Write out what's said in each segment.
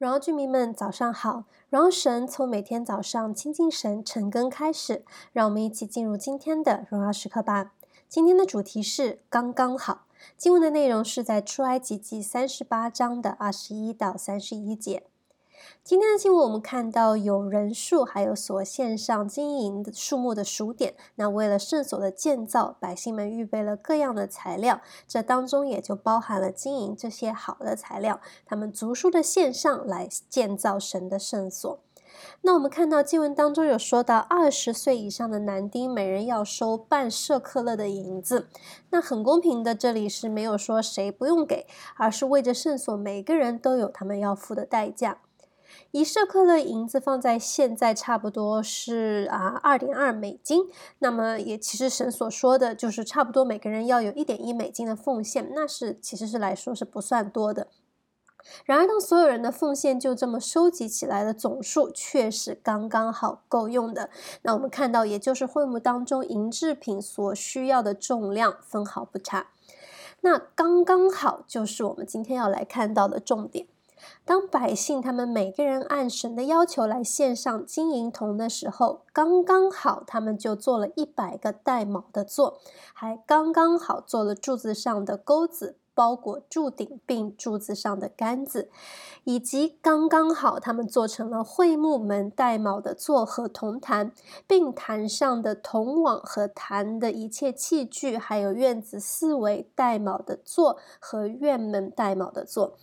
荣耀居民们，早上好！荣耀神从每天早上亲近神、晨更开始，让我们一起进入今天的荣耀时刻吧。今天的主题是刚刚好。经文的内容是在出埃及记三十八章的二十一到三十一节。今天的经文，我们看到有人数，还有所线上经营的数目的数点。那为了圣所的建造，百姓们预备了各样的材料，这当中也就包含了经营这些好的材料。他们足数的线上来建造神的圣所。那我们看到经文当中有说到，二十岁以上的男丁每人要收半舍客勒的银子。那很公平的，这里是没有说谁不用给，而是为着圣所，每个人都有他们要付的代价。一舍客勒银子放在现在差不多是啊二点二美金，那么也其实神所说的就是差不多每个人要有一点一美金的奉献，那是其实是来说是不算多的。然而当所有人的奉献就这么收集起来的总数却是刚刚好够用的。那我们看到也就是会幕当中银制品所需要的重量分毫不差，那刚刚好就是我们今天要来看到的重点。当百姓他们每个人按神的要求来献上金银铜的时候，刚刚好，他们就做了一百个带卯的座，还刚刚好做了柱子上的钩子，包裹柱顶并柱子上的杆子，以及刚刚好他们做成了会幕门带卯的座和铜坛，并坛上的铜网和坛的一切器具，还有院子四围带卯的座和院门带卯的座。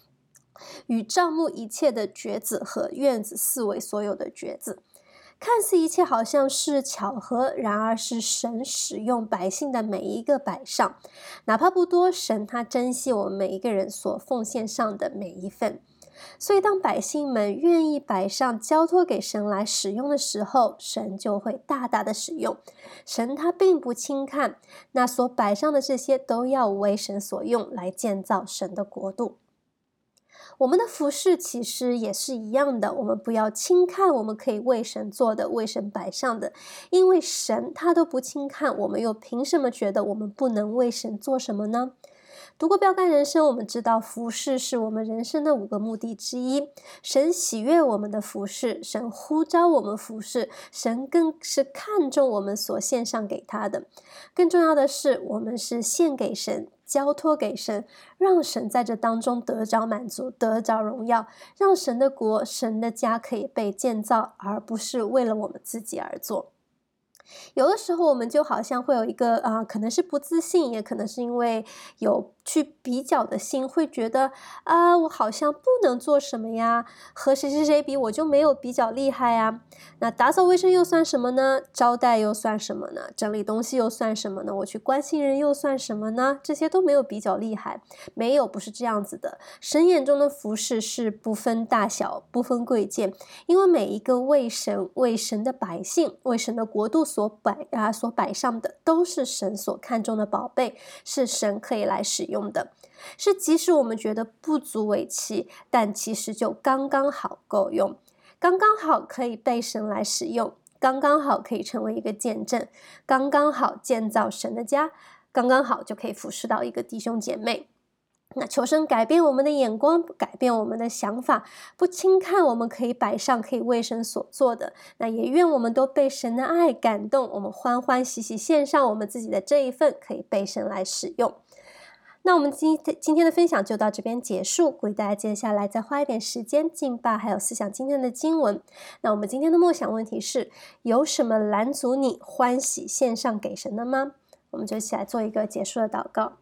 与帐幕一切的橛子和院子四围所有的橛子，看似一切好像是巧合，然而是神使用百姓的每一个摆上，哪怕不多，神他珍惜我们每一个人所奉献上的每一份。所以，当百姓们愿意摆上交托给神来使用的时候，神就会大大的使用。神他并不轻看那所摆上的这些，都要为神所用，来建造神的国度。我们的服饰其实也是一样的，我们不要轻看我们可以为神做的、为神摆上的，因为神他都不轻看，我们又凭什么觉得我们不能为神做什么呢？读过标杆人生，我们知道服饰是我们人生的五个目的之一。神喜悦我们的服饰，神呼召我们服饰，神更是看重我们所献上给他的。更重要的是，我们是献给神。交托给神，让神在这当中得着满足，得着荣耀，让神的国、神的家可以被建造，而不是为了我们自己而做。有的时候，我们就好像会有一个啊、可能是不自信，也可能是因为有。去比较的心会觉得啊，我好像不能做什么呀，和谁谁谁比我就没有比较厉害呀。那打扫卫生又算什么呢？招待又算什么呢？整理东西又算什么呢？我去关心人又算什么呢？这些都没有比较厉害，没有，不是这样子的。神眼中的服饰是不分大小，不分贵贱，因为每一个为神、为神的百姓、为神的国度所摆啊所摆上的，都是神所看重的宝贝，是神可以来使用。用的是，即使我们觉得不足为奇，但其实就刚刚好够用，刚刚好可以被神来使用，刚刚好可以成为一个见证，刚刚好建造神的家，刚刚好就可以服侍到一个弟兄姐妹。那求神改变我们的眼光，改变我们的想法，不轻看我们可以摆上、可以为神所做的。那也愿我们都被神的爱感动，我们欢欢喜喜献上我们自己的这一份，可以被神来使用。那我们今天今天的分享就到这边结束，鼓励大家接下来再花一点时间敬拜，还有思想今天的经文。那我们今天的梦想问题是：有什么拦阻你欢喜献上给神的吗？我们就一起来做一个结束的祷告。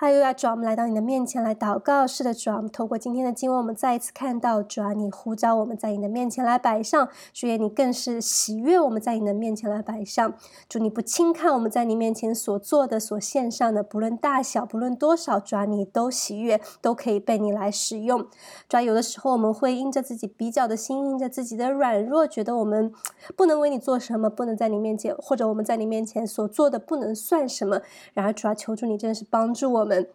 哈哟呀，主，我们来到你的面前来祷告。是的，主啊，我们透过今天的经文，我们再一次看到，主啊，你呼召我们在你的面前来摆上。主耶，你更是喜悦我们在你的面前来摆上。主，你不轻看我们在你面前所做的、所献上的，不论大小，不论多少，主啊，你都喜悦，都可以被你来使用。主啊，有的时候我们会因着自己比较的心，因着自己的软弱，觉得我们不能为你做什么，不能在你面前，或者我们在你面前所做的不能算什么。然而，主啊，求主你真的是帮助我们。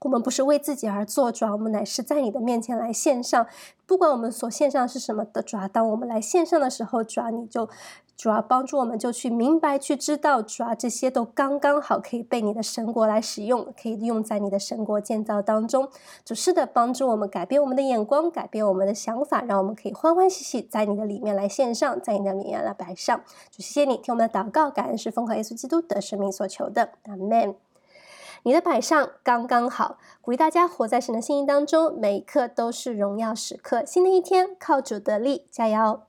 我们，我们不是为自己而做，主啊，我们乃是在你的面前来献上。不管我们所献上是什么的，主啊，当我们来献上的时候，主啊，你就主要帮助我们就去明白、去知道，主要这些都刚刚好可以被你的神国来使用，可以用在你的神国建造当中。主是的，帮助我们改变我们的眼光，改变我们的想法，让我们可以欢欢喜喜在你的里面来献上，在你的里面来摆上。主谢谢你听我们的祷告，感恩是奉靠耶稣基督的生命所求的，阿门。你的摆上刚刚好，鼓励大家活在神的心意当中，每一刻都是荣耀时刻。新的一天，靠主得力，加油！